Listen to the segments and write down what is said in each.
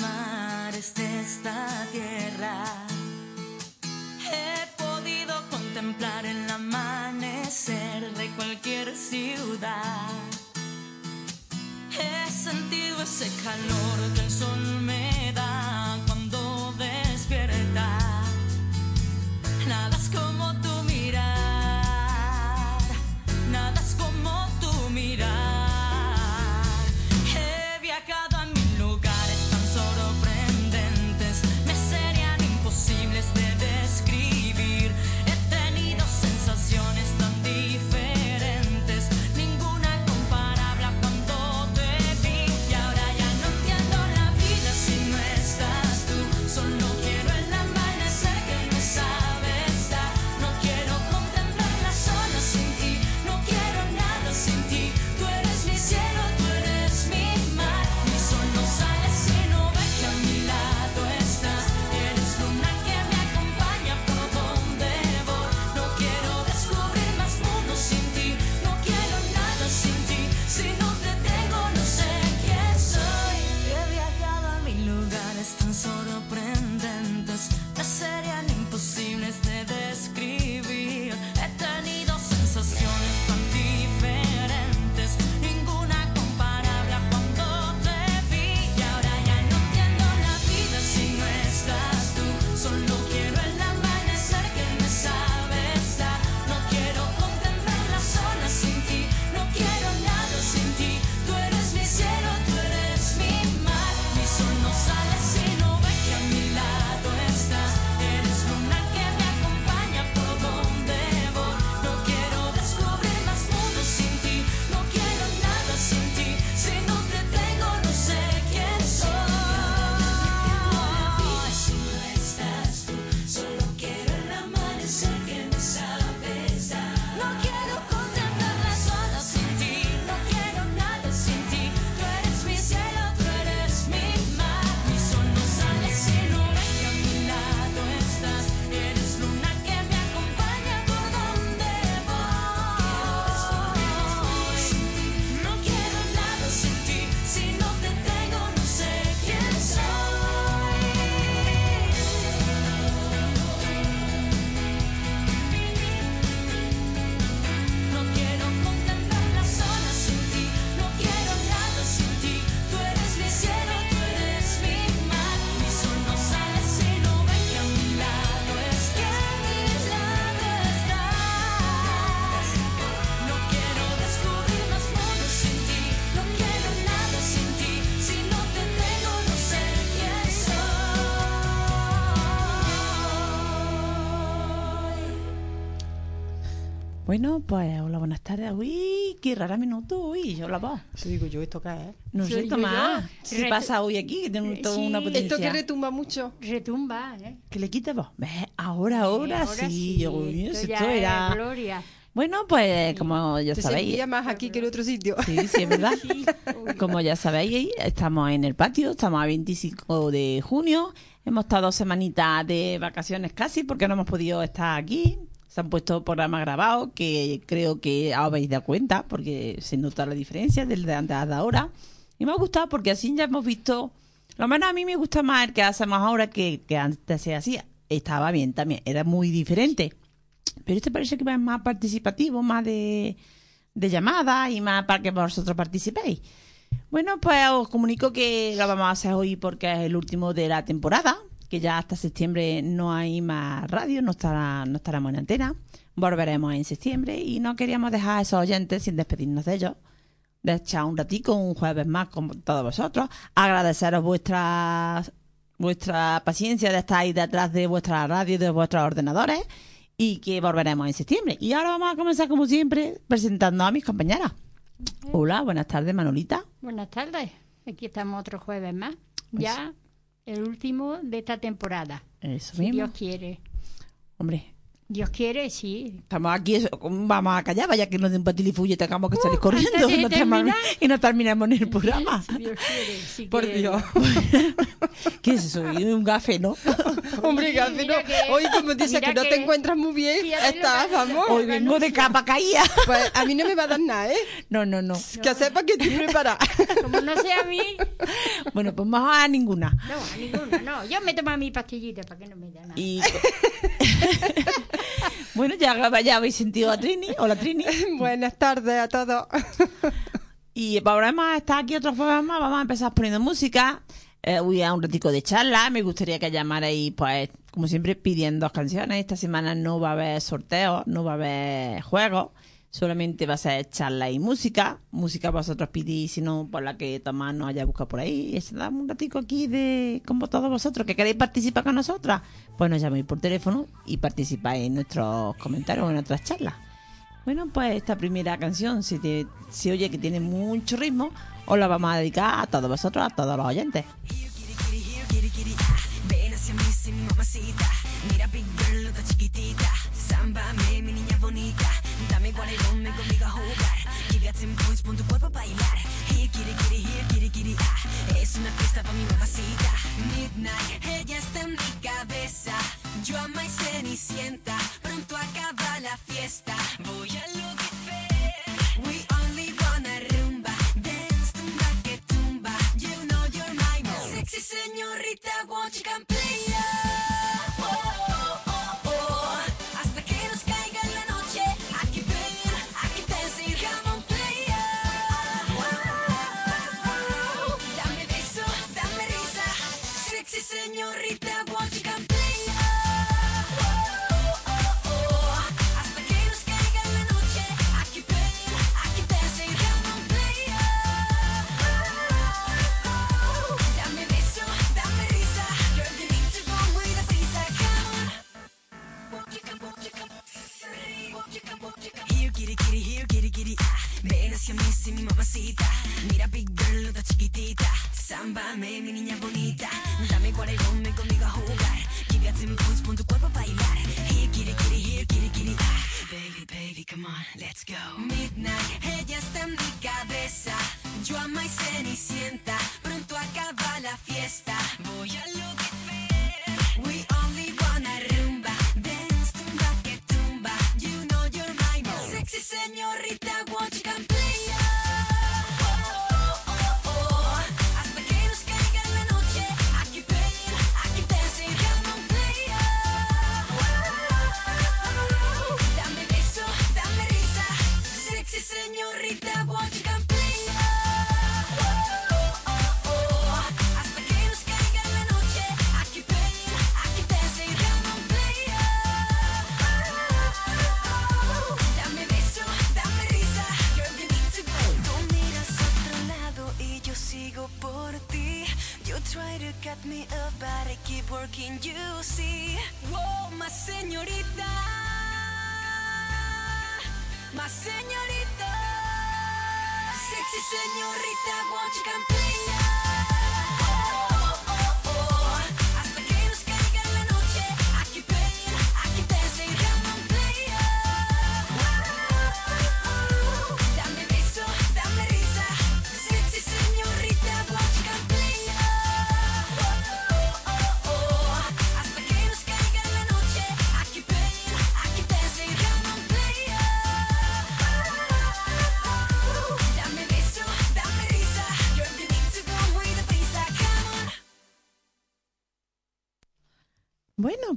Mares de esta tierra. He podido contemplar el amanecer de cualquier ciudad. He sentido ese calor que el sol me Bueno, pues hola, buenas tardes. Uy, qué rara minuto. Uy, yo la voz. Eso digo yo, ¿esto es? No sé, yo, Tomás. yo. ¿Qué Retu- pasa hoy aquí? Que tiene toda una Sí. potencia. Esto que retumba mucho. Retumba, ¿eh? Que le quite voz. ¿Ves? Ahora, ahora, sí. Yo, uy, esto si ya esto es era... gloria. Bueno, pues como ya Te sabéis... más aquí que en otro sitio. Sí, sí, es verdad. Sí. Como ya sabéis, estamos en el patio, estamos a 25 de junio, hemos estado dos semanitas de vacaciones casi porque no hemos podido estar aquí. Se han puesto programas grabados que creo que habéis dado cuenta porque se nota la diferencia del de antes a de ahora. Y me ha gustado porque así ya hemos visto, lo menos a mí me gusta más el que hacemos ahora que, que antes se hacía. Estaba bien también, era muy diferente. Pero este parece que va más participativo, más de, de llamadas y más para que vosotros participéis. Bueno, pues os comunico que lo vamos a hacer hoy porque es el último de la temporada, que ya hasta septiembre no hay más radio, no, estará, no estaremos en antena. Volveremos en septiembre y no queríamos dejar a esos oyentes sin despedirnos de ellos. De echar un ratico, un jueves más con todos vosotros. Agradeceros vuestra, vuestra paciencia de estar ahí detrás de vuestra radio y de vuestros ordenadores y que volveremos en septiembre. Y ahora vamos a comenzar como siempre presentando a mis compañeras. Hola, buenas tardes Manolita. Buenas tardes. aquí estamos otro jueves más. Ya el último de esta temporada. Eso Si mismo. Dios quiere. Hombre, Dios quiere, sí. estamos aquí, vamos a callar, vaya que nos den patilifuyo y tengamos que salir corriendo Uh, de y no, y terminamos ni el programa. Si Dios quiere, si Por quiere. Dios. ¿Qué es eso? Un gafe, ¿no? Hombre, Mira no. que- Hoy, como dices mira que no te encuentras muy bien, estás, vamos. Hoy vengo de capa caída. Pues a mí no me va a dar nada, ¿eh? No, no, no. Que sepas que estoy preparada. Como no sea a mí, Bueno, pues más a ninguna. no, a ninguno, no. Yo me tomo mi pastillita para que no me dé nada. Y bueno, ya, ya habéis sentido a Trini. Hola Trini. Buenas tardes a todos. Y volvemos a estar aquí otro más. Vamos a empezar poniendo música. Eh, voy a un ratico de charla. Me gustaría que llamarais, pues, como siempre, pidiendo canciones. Esta semana no va a haber sorteos, no va a haber juegos. Solamente va a ser charla y música. Música vosotros pedís, si no, por la que Tomás nos haya buscado por ahí. Y damos un ratico aquí de como todos vosotros que queréis participar con nosotras. Pues nos llaméis por teléfono y participáis en nuestros comentarios o en nuestras charlas. Bueno, pues esta primera canción se, te- se oye que tiene mucho ritmo. Os la vamos a dedicar a todos vosotros, a todos los oyentes.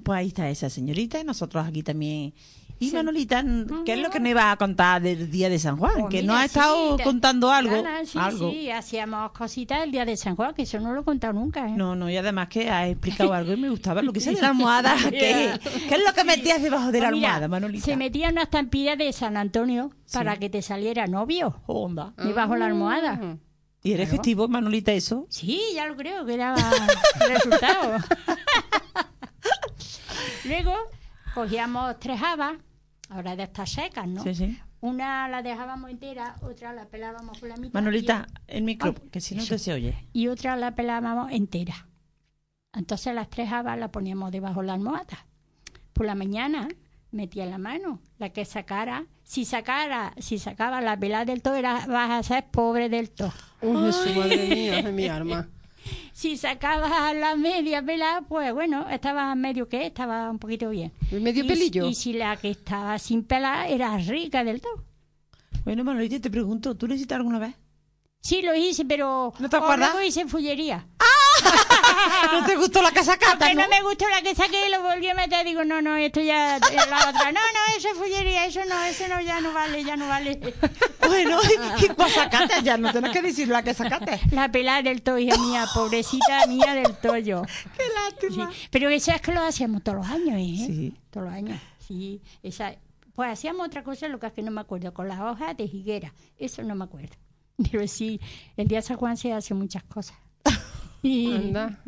Pues ahí está esa señorita y nosotros aquí también. Y Manolita, ¿qué es lo que nos iba a contar del día de San Juan? Pues que mira, nos ha estado sí, te- contando algo. Ana, sí, algo. sí, hacíamos cositas el día de San Juan, que eso no lo he contado nunca. ¿eh? No, no, y además que has explicado algo y me gustaba lo que sea de la almohada. ¿Qué, ¿Qué es lo que metías debajo de la Pues mira, almohada, Manolita? Se metía una estampilla de San Antonio para que te saliera novio Onda. debajo de la almohada. ¿Y eres festivo, Manolita, eso? Sí, ya lo creo que era el resultado. Luego cogíamos tres habas, ahora de estas secas, ¿no? Sí, sí. Una la dejábamos entera, otra la pelábamos por la mitad. Manolita, el micro, Ay, que si no eso. te se oye. Y, y otra la pelábamos entera. Entonces las tres habas las poníamos debajo de la almohada. Por la mañana metía la mano, la que sacara. Si sacara, si sacaba la pelada del todo, era, vas a ser pobre del todo. Uy, Jesús, madre mía, de mi alma. Si sacabas la media pelada, pues bueno, estaba medio que, estaba un poquito bien. ¿El medio Y- pelillo? Y si la que estaba sin pelar era rica del todo. Bueno, Manolita, te pregunto, ¿tú lo hiciste alguna vez? Sí, lo hice, pero ¿No te acuerdas? luego hice fullería. ¿No te gustó la casacata, Porque no? no me gustó la que saqué y lo volví a meter. Digo, no, no, esto ya la otra. No, no, eso es fullería, eso no, eso no, ya no vale, ya no vale. Bueno, y sacate ya, no tenés que decir la que sacaste. La pelada del hija mía, pobrecita mía del toyo. Qué lástima. Sí, Pero eso es que lo hacíamos todos los años, ¿eh? Sí. Todos los años, sí. Esa, pues hacíamos otra cosa, lo que es que no me acuerdo, con las hojas de higuera. Eso no me acuerdo. Pero sí, el día de San Juan se hace muchas cosas. Y, Anda.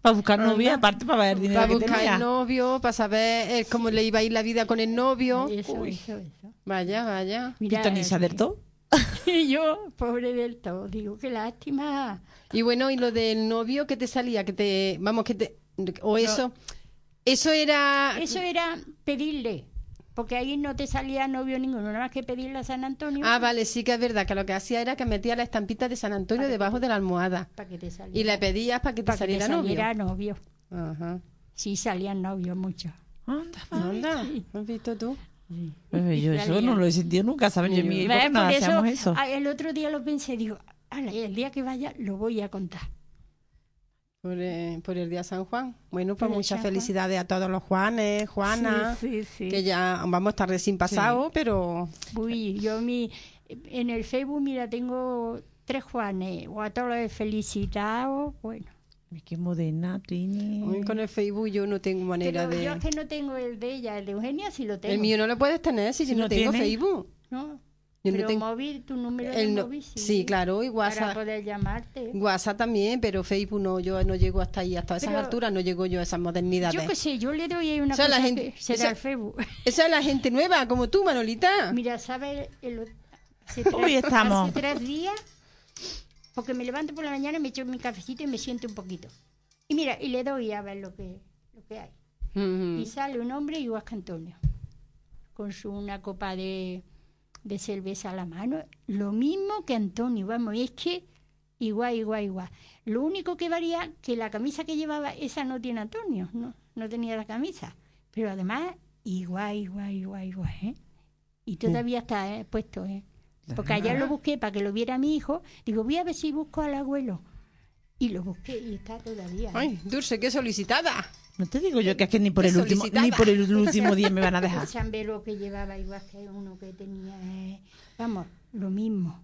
Para buscar novia, aparte para ver dinero Para que buscar tenía. el novio, para saber eh, cómo le iba a ir la vida con el novio. eso, eso, eso. Vaya, vaya. ¿Y Tony se alertó? Y yo, pobre del todo, digo, qué lástima. Y bueno, y lo del novio que te salía, que te, vamos, que te, o eso, eso era, Eso era pedirle, porque ahí no te salía novio ninguno, nada más que pedirle a San Antonio ah, vale, sí que es verdad, que lo que hacía era que metía la estampita de San Antonio debajo de la almohada para que te saliera, y le pedías para que te para que te saliera novio. saliera novio. Ajá. Sí, salían novios muchos. Anda, Anda, ¿has visto tú? Pues yo eso no lo he sentido nunca, ¿sabes? Yo en mi época no Por eso, hacíamos eso. ah, el otro día lo pensé, digo, "Ala, el día que vaya lo voy a contar. Por, eh, por el día San Juan. Bueno, pues muchas felicidades a todos los Juanes, Juana, Sí, sí, sí. que ya vamos a estar recién pasados, pero Uy, yo mi, en el Facebook, mira, tengo tres Juanes, o a todos los he felicitado, bueno. Es que moderna, hoy con el Facebook yo no tengo manera Pero de... yo es que no tengo el de ella, el de Eugenia sí lo tengo. El mío no lo puedes tener si, no no tengo tiene. Facebook. ¿no? Yo no Pero tengo- móvil, tu número El de no- móvil, sí, claro, y Para WhatsApp. poder llamarte. WhatsApp también, pero Facebook no, yo no llego hasta ahí, hasta esas alturas no llego yo a esas modernidades. Yo qué sé, yo le doy ahí una O sea, la cosa gente- que será esa- el Facebook. Esa es la gente nueva, como tú, Manolita. Mira, ¿sabes? El, hace, Hoy tres, estamos. hace tres días, porque me levanto por la mañana, me echo mi cafecito y me siento un poquito. Y mira, y le doy a ver lo que, lo que hay. Y sale un hombre igual que Antonio, con su una copa de, de cerveza a la mano. Lo mismo que Antonio, vamos, es que igual, igual, igual. Lo único que varía que la camisa que llevaba, esa no tiene Antonio, no, no tenía la camisa. Pero además, igual, igual, igual, igual, ¿eh? Y todavía está eh, puesto, ¿eh? Porque ayer lo busqué para que lo viera mi hijo. Digo, voy a ver si busco al abuelo. Y lo busqué y está todavía. ¿eh? Ay, Dulce, qué solicitada. No te digo yo que es que ni por el último ni por el último día me van a El dejar. chambelo que llevaba igual que uno que tenía, eh, vamos, lo mismo.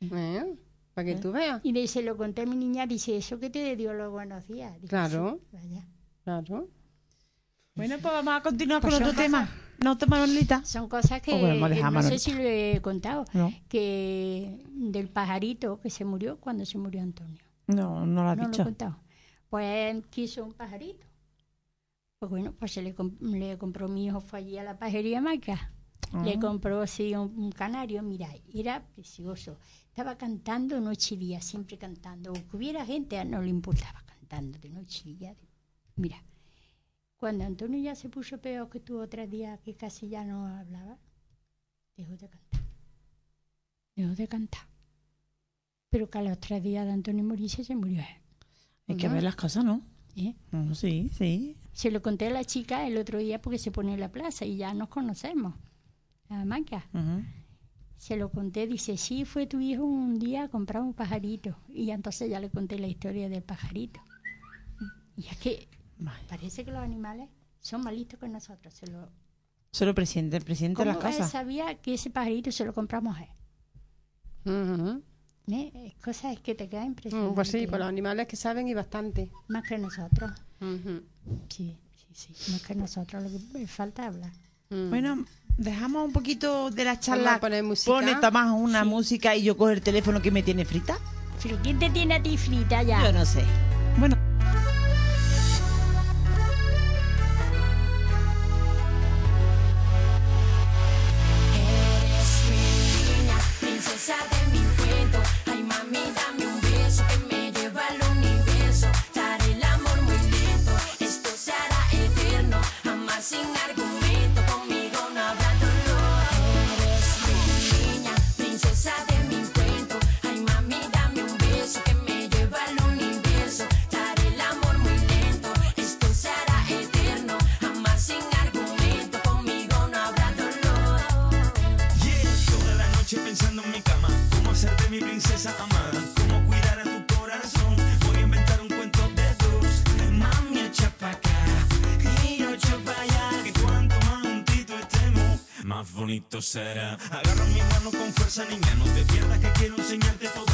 ¿Eh? Para que tú veas. Y se lo conté a mi niña, dice, ¿eso que te dio los buenos días? Claro. "Sí, vaya". Claro. Bueno, pues vamos a continuar Pues con son otro tema. ¿No te Manolita? Son cosas que Oh, bueno, eh, no sé si lo he contado, No. que del pajarito que se murió cuando se murió Antonio. No, no lo has no lo he contado. Pues quiso un pajarito. Pues bueno, pues se le, comp- le compró mi hijo, fue allí a la pajería Maca. Le Ah. compró así un, un canario, mira, era precioso. Estaba cantando noche y día, siempre cantando. O que hubiera gente, no le importaba cantando de noche y día. Mira, cuando Antonio ya se puso peor, que tuvo tres días que casi ya no hablaba, dejó de cantar. Dejó de cantar. Pero que a los tres días de Antonio morirse se murió él. Hay que ver las cosas, ¿no? ¿eh? No, sí, sí. Se lo conté a la chica el otro día porque se pone en la plaza y ya nos conocemos. La Maca. Ujú. Se lo conté, dice, sí, fue tu hijo un día a comprar un pajarito. Y entonces ya le conté la historia del pajarito. Y es que Vale. parece que los animales son más listos que nosotros. Se lo... Solo presidente, el presidente de ¿Cómo las él casas. sabía que ese pajarito se lo compramos a él? ¿Eh? Cosas que te quedan impresionantes. Mm, Pues sí, por los animales que saben y bastante. Más que nosotros. Ujú. Sí, sí, sí. Más que nosotros. Lo que falta es hablar. Mm. Bueno, dejamos un poquito de la charla. a poner música. Pone Tomás una Sí. música y yo cojo el teléfono que me tiene frita. Pero ¿quién te tiene a ti frita ya? Yo no sé. será. Agarra mi mano con fuerza, niña, no te pierdas que quiero enseñarte todo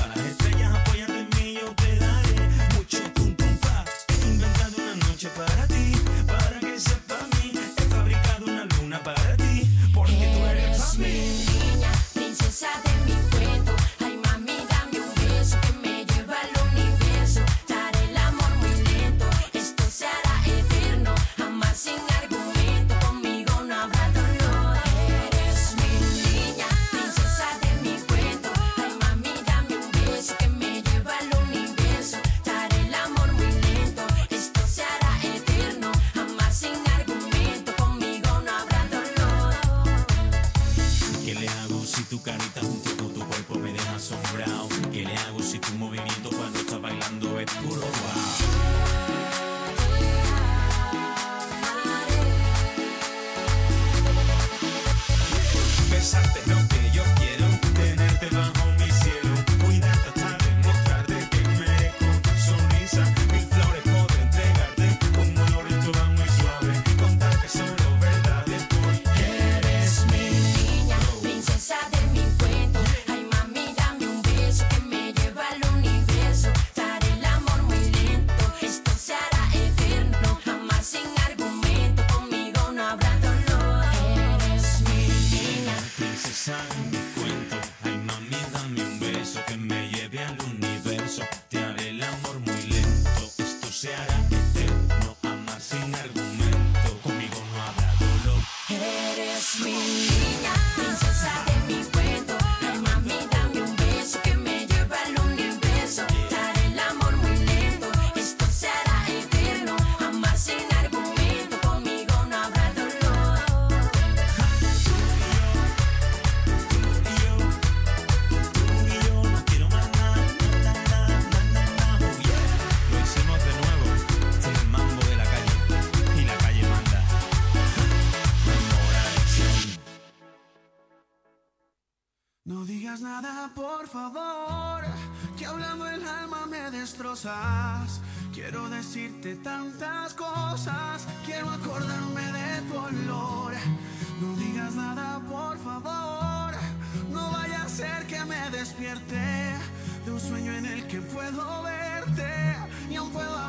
decirte tantas cosas, quiero acordarme de tu olor. No digas nada, por favor, no vaya a ser que me despierte de un sueño en el que puedo verte y aún puedo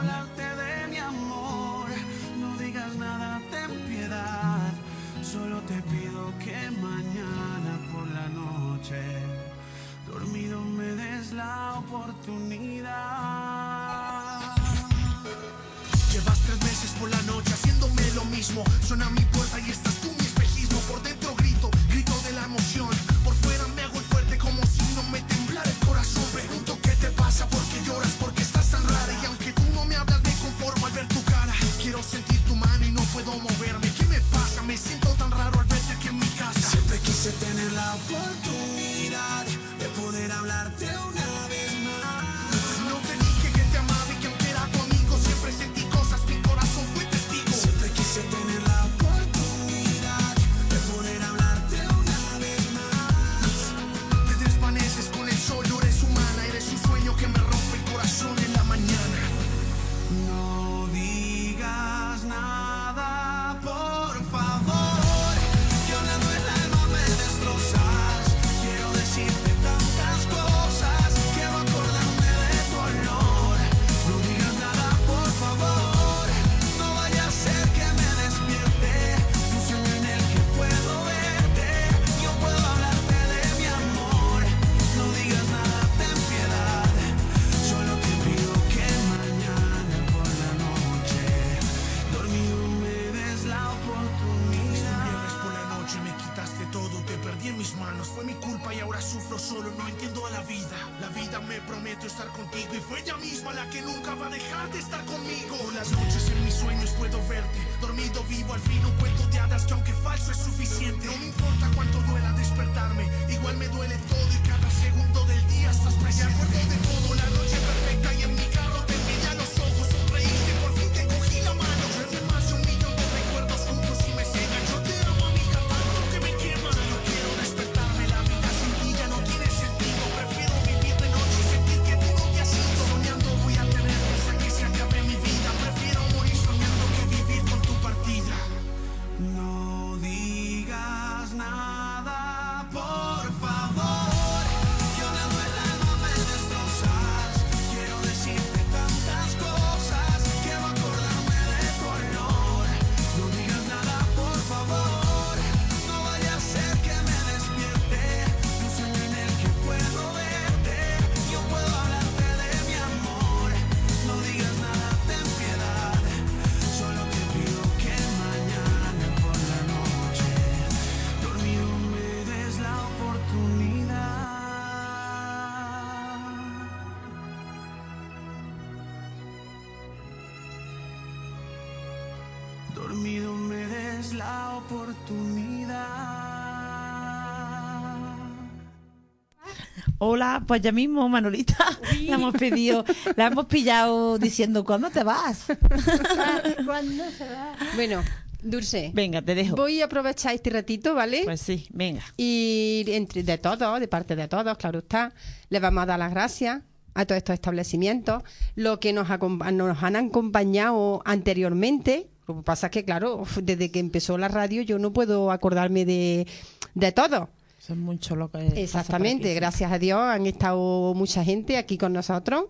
Hola, pues ya mismo, Manolita, le hemos pedido, la hemos pillado diciendo, ¿cuándo te vas? ¿Cuándo se va? Bueno, Dulce, Venga, te dejo. voy a aprovechar este ratito, ¿vale? Pues sí, venga. Y entre, de todos, de parte de todos, claro está, les vamos a dar las gracias a todos estos establecimientos, lo que nos, nos han acompañado anteriormente. Lo que pasa es que, claro, desde que empezó la radio yo no puedo acordarme de, de todo. Son muchos lo que Exactamente, aquí, gracias a Dios han estado mucha gente aquí con nosotros.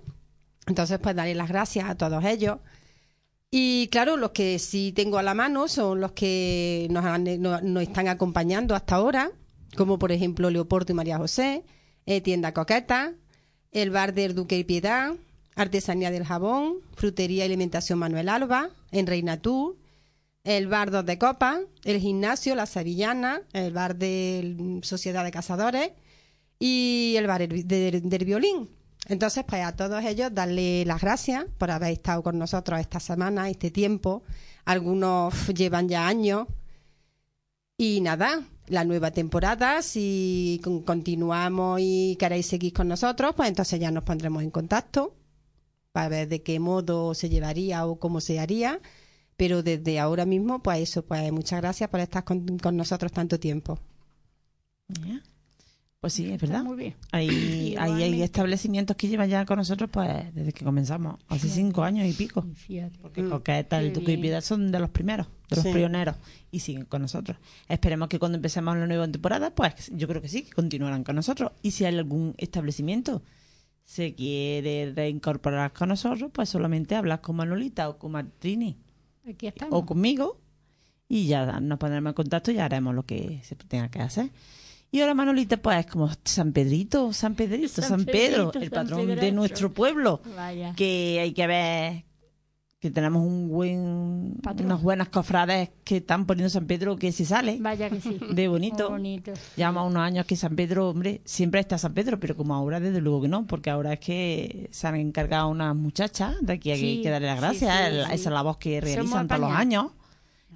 Entonces, pues darle las gracias a todos ellos. Y claro, los que sí tengo a la mano son los que nos, han- no- nos están acompañando hasta ahora, como por ejemplo Leopoldo y María José, eh, Tienda Coqueta, el bar del Duque y Piedad, Artesanía del Jabón, Frutería y Alimentación Manuel Alba, en Reina Tú, el bar de Copa, el gimnasio La Sevillana, el bar de mm, Sociedad de Cazadores y el bar El- del, violín. Entonces, pues a todos ellos darle las gracias por haber estado con nosotros esta semana, este tiempo. Algunos llevan ya años. Y nada, la nueva temporada, si con- continuamos y queréis seguir con nosotros, pues entonces ya nos pondremos en contacto para ver de qué modo se llevaría o cómo se haría. Pero desde ahora mismo, pues eso, pues muchas gracias por estar con, con nosotros tanto tiempo. Pues sí, es Está verdad. muy bien. Hay, hay, establecimientos que llevan ya con nosotros pues desde que comenzamos, hace cinco años y pico. Fíjate. Porque Coqueta, el Qué Duque y. Piedad son de los primeros, de los Sí. pioneros, y siguen con nosotros. Esperemos que cuando empecemos la nueva temporada, pues yo creo que sí, que continuarán con nosotros. Y si hay algún establecimiento se quiere reincorporar con nosotros, pues solamente hablas con Manolita o con Martini Aquí estamos. o conmigo y ya nos pondremos en contacto y haremos lo que se tenga que hacer. Y ahora Manolita, pues como San Pedrito, San Pedrito, San, San Pedro, Pedrito, el San patrón de nuestro pueblo Vaya. que hay que ver que tenemos un buen Patrón. unas buenas cofrades que están poniendo San Pedro que se sale Vaya que sí. de bonito. Bonito. Llevamos unos años que San Pedro, hombre, siempre está San Pedro, pero como ahora desde luego que no, porque ahora es que se han encargado unas muchachas, de aquí hay Sí, que darle las gracias, sí, el- sí. esa es la voz que realizan todos los años,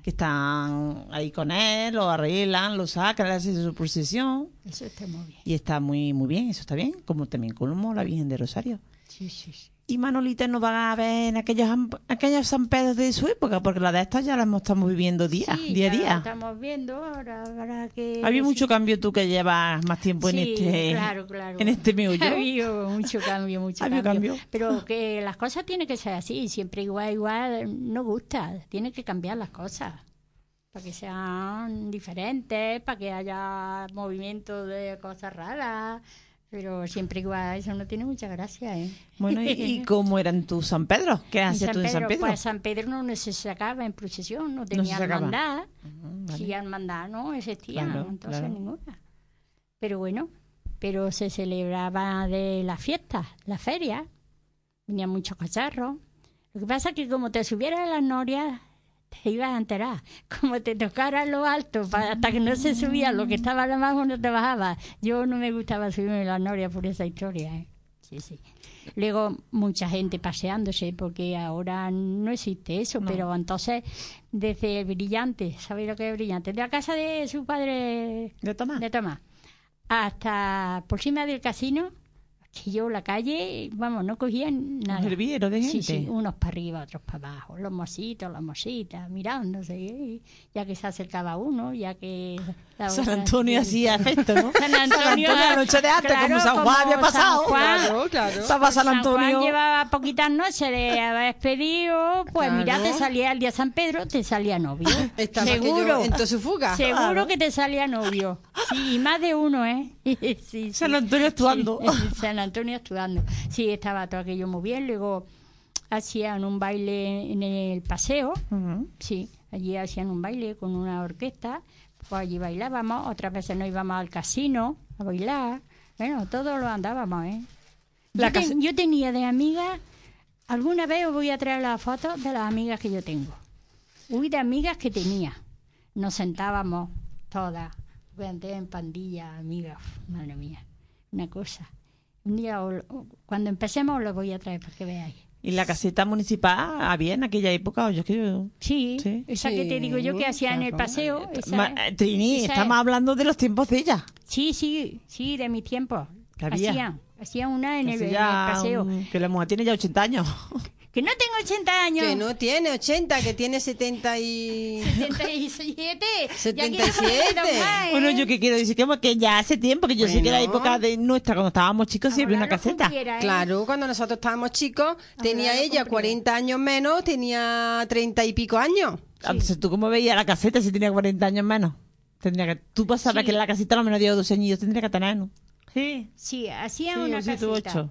que están ahí con él, lo arreglan, lo sacan, le hacen su procesión, Eso está muy bien. y está muy muy bien, eso está bien, como también como la Virgen de Rosario. Sí, sí, sí. Y Manolita no va a ver en aquellos, aquellos San Pedro de su época, porque la de estas ya la hemos- estamos viviendo día, Sí, día a día. estamos viendo ahora. habrá que Ha habido mucho cambio tú que llevas más tiempo en este claro, claro. en este meollo. Ha habido mucho cambio, mucho cambio. cambio. Pero que las cosas tienen que ser así, siempre igual, igual, no gusta. Tiene que cambiar las cosas. Para que sean diferentes, para que haya movimiento de cosas raras. Pero siempre igual, eso no tiene mucha gracia, ¿eh? Bueno, ¿y, y cómo eran tus San Pedro? ¿Qué hacías tú en San Pedro? Pues San Pedro no se sacaba en procesión, no tenía sacaba. hermandad. Ujú, vale. Si hermandad no existía, Claro, entonces claro. ninguna. Pero bueno, pero se celebraba de las fiestas, las ferias, venían muchos cacharros. Lo que pasa es que como te subieras a las norias, te ibas a enterar. Como te tocara lo alto, pa- hasta que no se subía lo que estaba lo abajo, no te bajaba. Yo no me gustaba subirme a las norias por esa historia. ¿eh? Sí, sí. Luego mucha gente paseándose, porque ahora no existe eso, pero entonces desde Brillante, ¿sabéis lo que es Brillante? De la casa de su padre ¿De Tomás? de Tomás hasta por encima del casino, que yo la calle, vamos, no cogía nada. Un hervidero de Sí, gente. sí, unos para arriba, otros para abajo, los mositos, las mositas, mirándose, ya que se acercaba uno, ya que... la San otra- Antonio sí. hacía efecto, ¿no? San Antonio, la noche de antes, claro, como San Juan había San pasado. Juan. Claro, claro. Estaba San San Antonio. Juan llevaba poquitas noches de haber despedido, pues Claro. mira, te salía el día San Pedro, te salía novio. Estaba Seguro. en su fuga. Seguro Claro. que te salía novio. Sí, y más de uno, ¿eh? Sí, sí. San Antonio actuando. Sí, San Antonio actuando. Sí, estaba todo aquello muy bien. Luego hacían un baile en el paseo. Sí, allí hacían un baile con una orquesta. Pues allí bailábamos. Otras veces nos íbamos al casino a bailar. Bueno, todos lo andábamos, ¿eh? La yo, yo tenía de amigas, alguna vez os voy a traer las fotos de las amigas que yo tengo. Uy, de amigas que tenía. Nos sentábamos todas, en pandilla, amigas, madre mía, una cosa. Un día, o- cuando empecemos, os lo voy a traer para que veáis. ¿Y la caseta municipal había en aquella época? O yo que yo- Sí, Sí. esa que te digo yo que hacía en el paseo. esa- Ma- eh, Trini, esa- estamos hablando de los tiempos de ella. Sí, sí, sí, de mi tiempo. Que había. Hacían, hacían una en el, en paseo. un- que la mujer tiene ya 80 años. Que no tengo 80 años. Que no tiene 80, que tiene 70 y... 77. Ya quiero 77. poner dos más, ¿eh? Bueno, yo que quiero decir que, que ya hace tiempo, que yo sé que la Bueno. época de nuestra, cuando estábamos chicos, sí Ahora una caseta. cumpliera, ¿eh? Claro, cuando nosotros estábamos chicos, tenía ella cumplirá. 40 años menos, tenía 30 y pico años. Entonces, ¿tú cómo veías la caseta si tenía 40 años menos? Tendría que, tú pasabas Sí. que la caseta a lo menos dio 12 años, tendría que tener, ¿no? Sí. Sí, hacían Sí, una casita.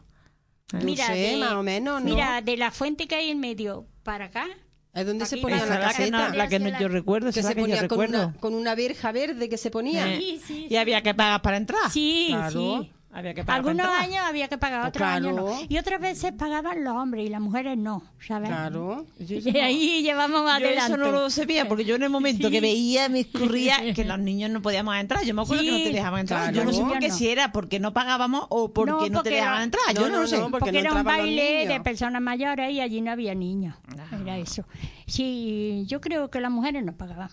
No Mira, sé, de- más o menos, ¿no? Mira, de la fuente que hay en medio para acá. ¿Es donde se ponía la la que, no, la que no- yo recuerdo, esa Que es la se que yo ponía con recuerdo. una, con una verja verde que se ponía. Sí, sí, Y había que pagar para entrar. Sí, Claro. sí. Había que pagar Algunos para años había que pagar, Pues otros años no. Y otras veces pagaban los hombres y las mujeres no, ¿sabes? Claro. Y no- ahí llevamos más yo adelante. eso no lo sabía, porque yo en el momento que veía, me escurría que los niños no podíamos entrar. Yo me acuerdo que no te dejaban entrar. claro. yo no sé por Yo qué no. si era porque no pagábamos o porque no, No, te dejaban entrar. Yo No, lo sé. porque Porque era un baile de personas mayores y allí no había niños. Era eso. Sí, yo creo que las mujeres no pagaban.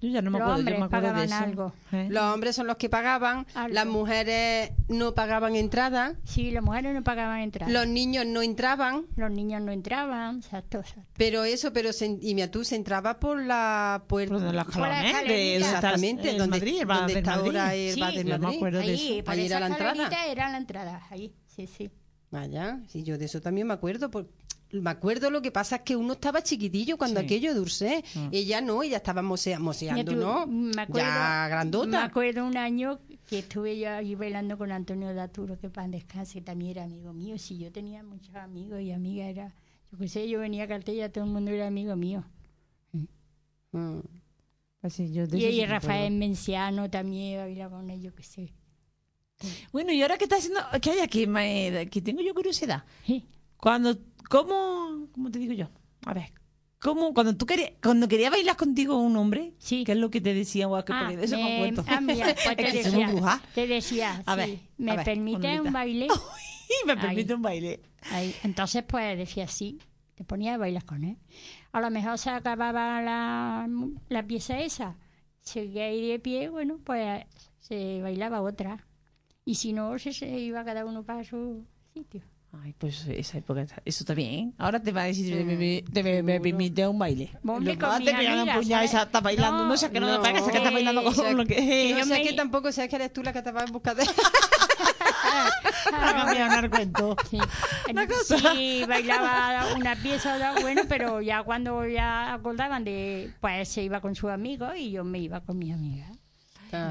Yo ya no me Los acuerdo, yo hombres me acuerdo de pagaban eso. algo. ¿Eh? Los hombres son los que pagaban, Algo. las mujeres no pagaban entrada, Sí, las mujeres no pagaban entrada. los niños no entraban, Los niños no entraban, exacto, exacto. pero eso, pero se, y mira tú se entraba por la puerta. Por la está Exactamente, el donde, Madrid, el donde está Madrid. ahora el Sí, bar del yo me Madrid. acuerdo de Ahí, eso. por Ahí esa era la entrada. era la entrada, ahí, sí, sí. Vaya, sí, yo de eso también me acuerdo. por- me acuerdo, lo que pasa es que uno estaba chiquitillo cuando Sí. aquello Dulce. Mm. Ella no, ella estaba mosea- moseando, tú, ¿no? Me acuerdo, ya Me grandota. acuerdo un año que estuve yo ahí bailando con Antonio Daturo, que pan descanse, también era amigo mío. Si yo tenía muchos amigos y amigas, era, yo qué sé, yo venía a Cartella, todo el mundo era amigo mío. Mm. Pues sí, yo de Y, y me Rafael. Menciano también bailaba con yo qué sé. Bueno, y ahora que está haciendo, que hay aquí, me- que tengo yo curiosidad. Sí. Cuando, ¿cómo, cómo te digo yo? A ver, ¿cómo, cuando tú querías, cuando quería bailar contigo un hombre, Sí. ¿qué es lo que te decía? O qué Ah, eso me, me- acuerdo. ah, mira, pues Es te que decía, brujas. te decía, A sí, ver, ¿me a ver, permite un baile? Y me permite un baile. Ahí. Entonces, pues decía sí, te ponía a bailar con él. A lo mejor se acababa la, la pieza esa, seguía ahí de pie, bueno, pues se bailaba otra. Y si no, se, se iba cada uno para su sitio. Ay, pues esa época, eso está bien. Ahora te va a decir, te, me, te me- me permite un baile. Mis te pegan un puñado y ¿sabes? está bailando. No, No, sé que no, me no, pagas, sé que está bailando con lo que... que No yo sé me- que tampoco sé que eres tú la que te vas a buscar de... Para cambiar el cuento. Sí. Una cosa. Sí, bailaba una pieza, bueno, pero ya cuando ya acordaban de, pues se iba con sus amigos y yo me iba con mis amigas.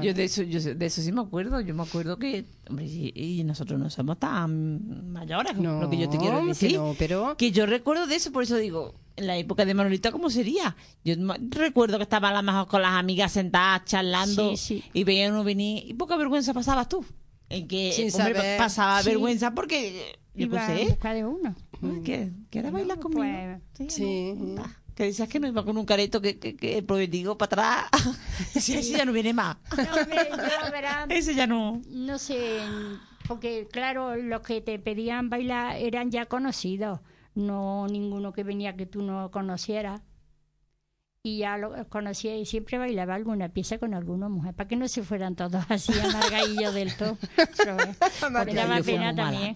Yo de eso, yo de eso sí me acuerdo. Yo me acuerdo que, hombre, y, y nosotros no somos tan mayores, No, lo que yo te quiero que decir. no, pero... Que yo recuerdo de eso, por eso digo, en la época de Manolita, ¿cómo sería? Yo recuerdo que estaba a lo mejor con las amigas sentadas charlando Sí, sí. y veían uno venir y poca vergüenza pasabas tú. En que Sin hombre, saber. pasaba Sí. vergüenza porque, yo Iba qué sé, busca de uno. Que, que era bailar conmigo. pues, Sí. no. Que decías que no iba con un careto que, que, que el prometido para atrás. Sí, ese ya no viene más. No, hombre, yo, Ese ya no. no sé, porque claro, los que te pedían bailar eran ya conocidos, no ninguno que venía que tú no conocieras. Y ya lo conocía y siempre bailaba alguna pieza con alguna mujer, para que no se fueran todos así amargadillos del todo. Porque Ya, daba pena mala, también.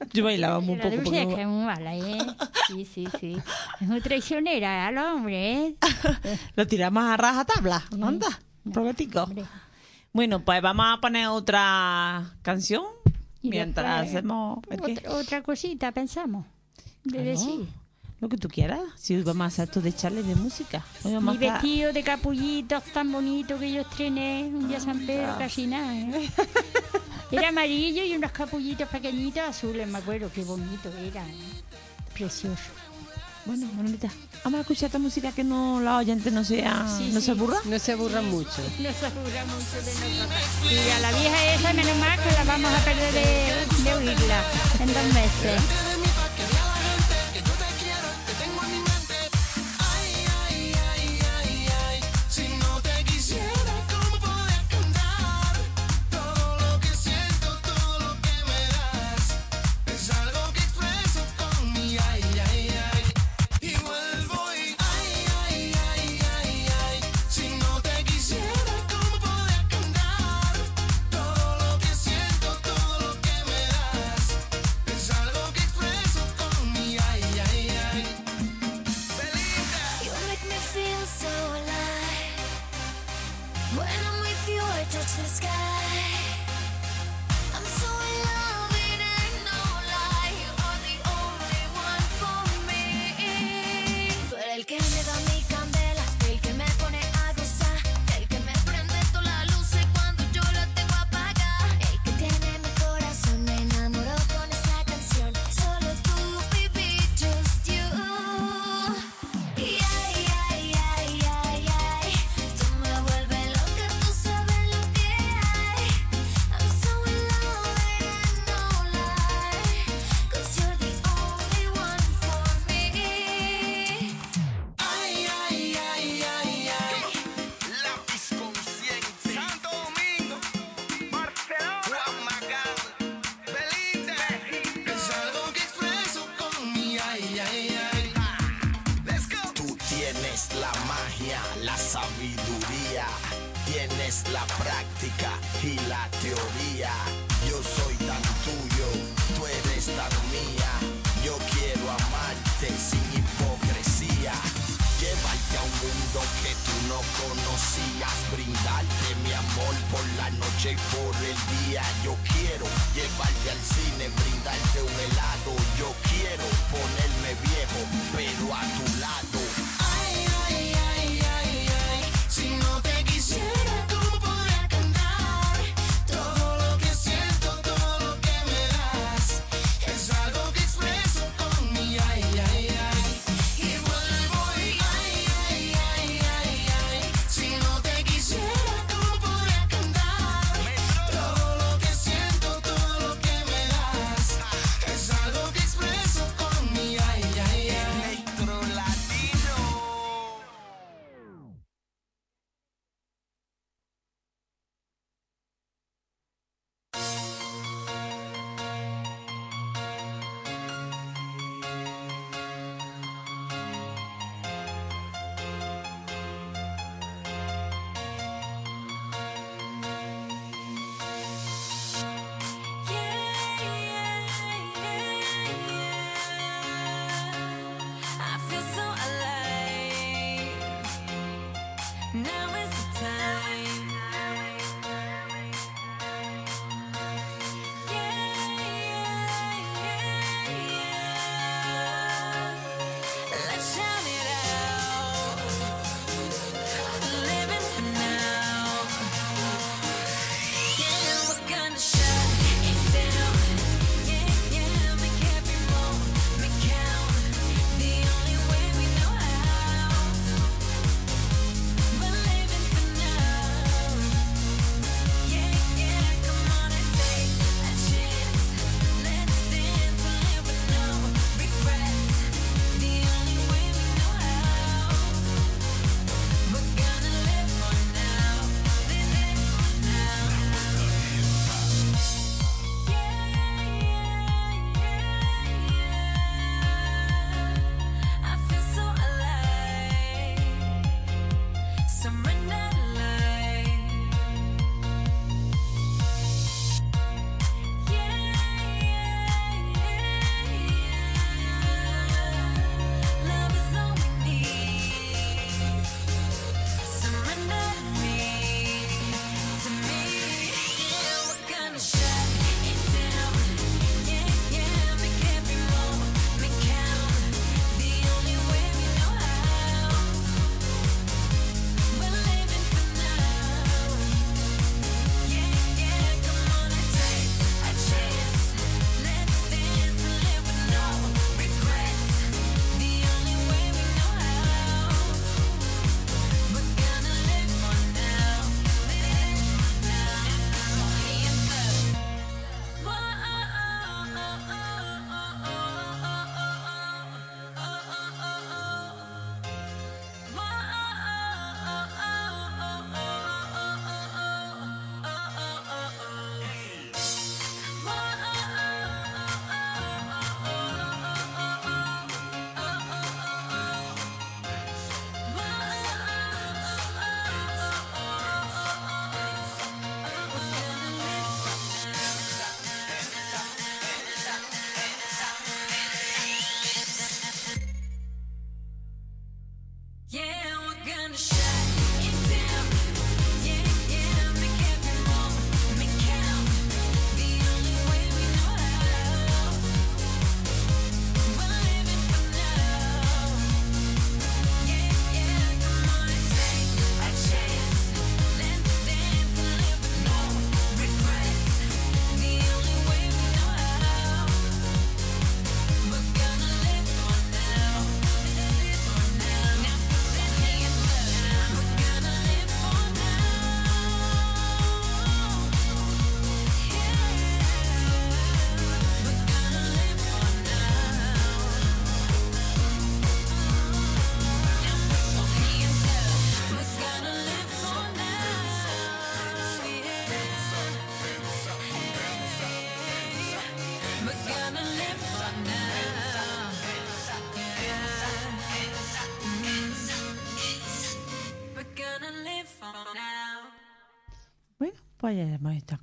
Yo bailaba muy La poco. dulce porque es no- muy mala, ¿eh? Sí, sí, sí. Es muy traicionera al hombre, ¿eh? Lo tiramos a raja tabla, ¿no anda? Prometico. Hombre. Bueno, pues vamos a poner otra canción Y mientras hacemos. Otra, otra cosita, pensamos. De Claro, decir. lo que tú quieras. Si hoy vamos a hacer esto de echarle de música. Mi vestido de capullitos tan bonito que yo estrené un día San Pedro, casi nada. ¿eh? Era amarillo y unos capullitos pequeñitos azules, me acuerdo, qué bonito era. ¿eh? Precioso. Bueno, Manolita, vamos a escuchar esta música que no la oyente no sea, Sí, no sí. se aburra. No se aburran mucho. No se aburra mucho de nosotros. Y a la vieja esa, menos mal que la vamos a perder de, de oírla en dos meses. Tú tienes la magia, la sabiduría. Tienes la práctica y la teoría. Yo soy tan tuyo, tú eres tan mía. Mundo que tú no conocías, brindarte mi amor por la noche y por el día. Yo quiero llevarte al cine, brindarte un helado. Yo quiero ponerme viejo, pero a tu lado.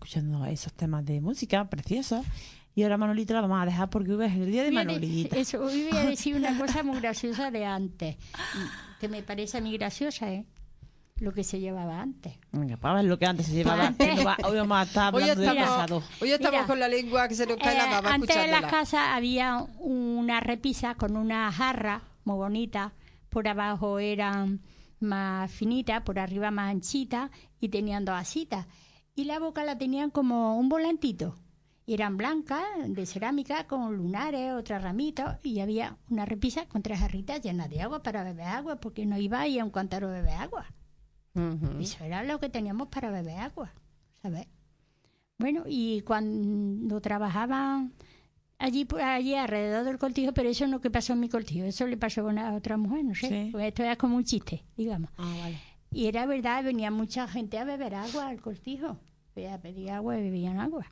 Escuchando esos temas de música preciosos. Y ahora Manolita la vamos a dejar porque hoy es el día de Voy a de- Manolita. Eso, hoy voy a decir una cosa muy graciosa de antes, que me parece a mí graciosa, ¿eh? Lo que se llevaba antes. Venga, para ver lo que antes se llevaba. que no va- hoy vamos a estar Hoy hablando del estamos, pasado. hoy estamos Mira. con la lengua que se nos cae la Eh, baba antes en las casas había una repisa con una jarra muy bonita, por abajo eran más finitas, por arriba más anchitas y tenían dos asitas. Y la boca la tenían como un volantito. Y eran blancas, de cerámica, con lunares, otras ramitas, y había una repisa con tres jarritas llenas de agua para beber agua, porque no iba a ir a un cántaro a beber agua. Eso era lo que teníamos para beber agua, ¿sabes? Bueno, y cuando trabajaban allí, por- allí alrededor del cortijo, pero eso no que pasó en mi cortijo, eso le pasó a una otra mujer, no sé. Sí. Pues esto era como un chiste, digamos. Ah, vale. Y era verdad, venía mucha gente a beber agua al cortijo. Pues A pedir agua y bebían agua.